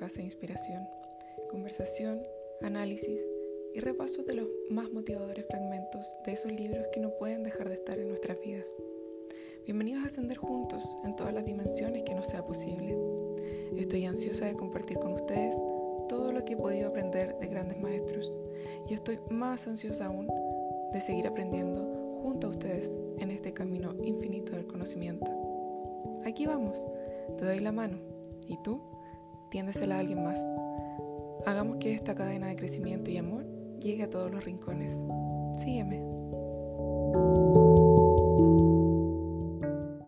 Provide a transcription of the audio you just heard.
base de inspiración, conversación, análisis y repaso de los más motivadores fragmentos de esos libros que no pueden dejar de estar en nuestras vidas. Bienvenidos a ascender juntos en todas las dimensiones que nos sea posible. Estoy ansiosa de compartir con ustedes todo lo que he podido aprender de grandes maestros y estoy más ansiosa aún de seguir aprendiendo junto a ustedes en este camino infinito del conocimiento. Aquí vamos, te doy la mano y tú tiéndesela a alguien más. Hagamos que esta cadena de crecimiento y amor llegue a todos los rincones. Sígueme.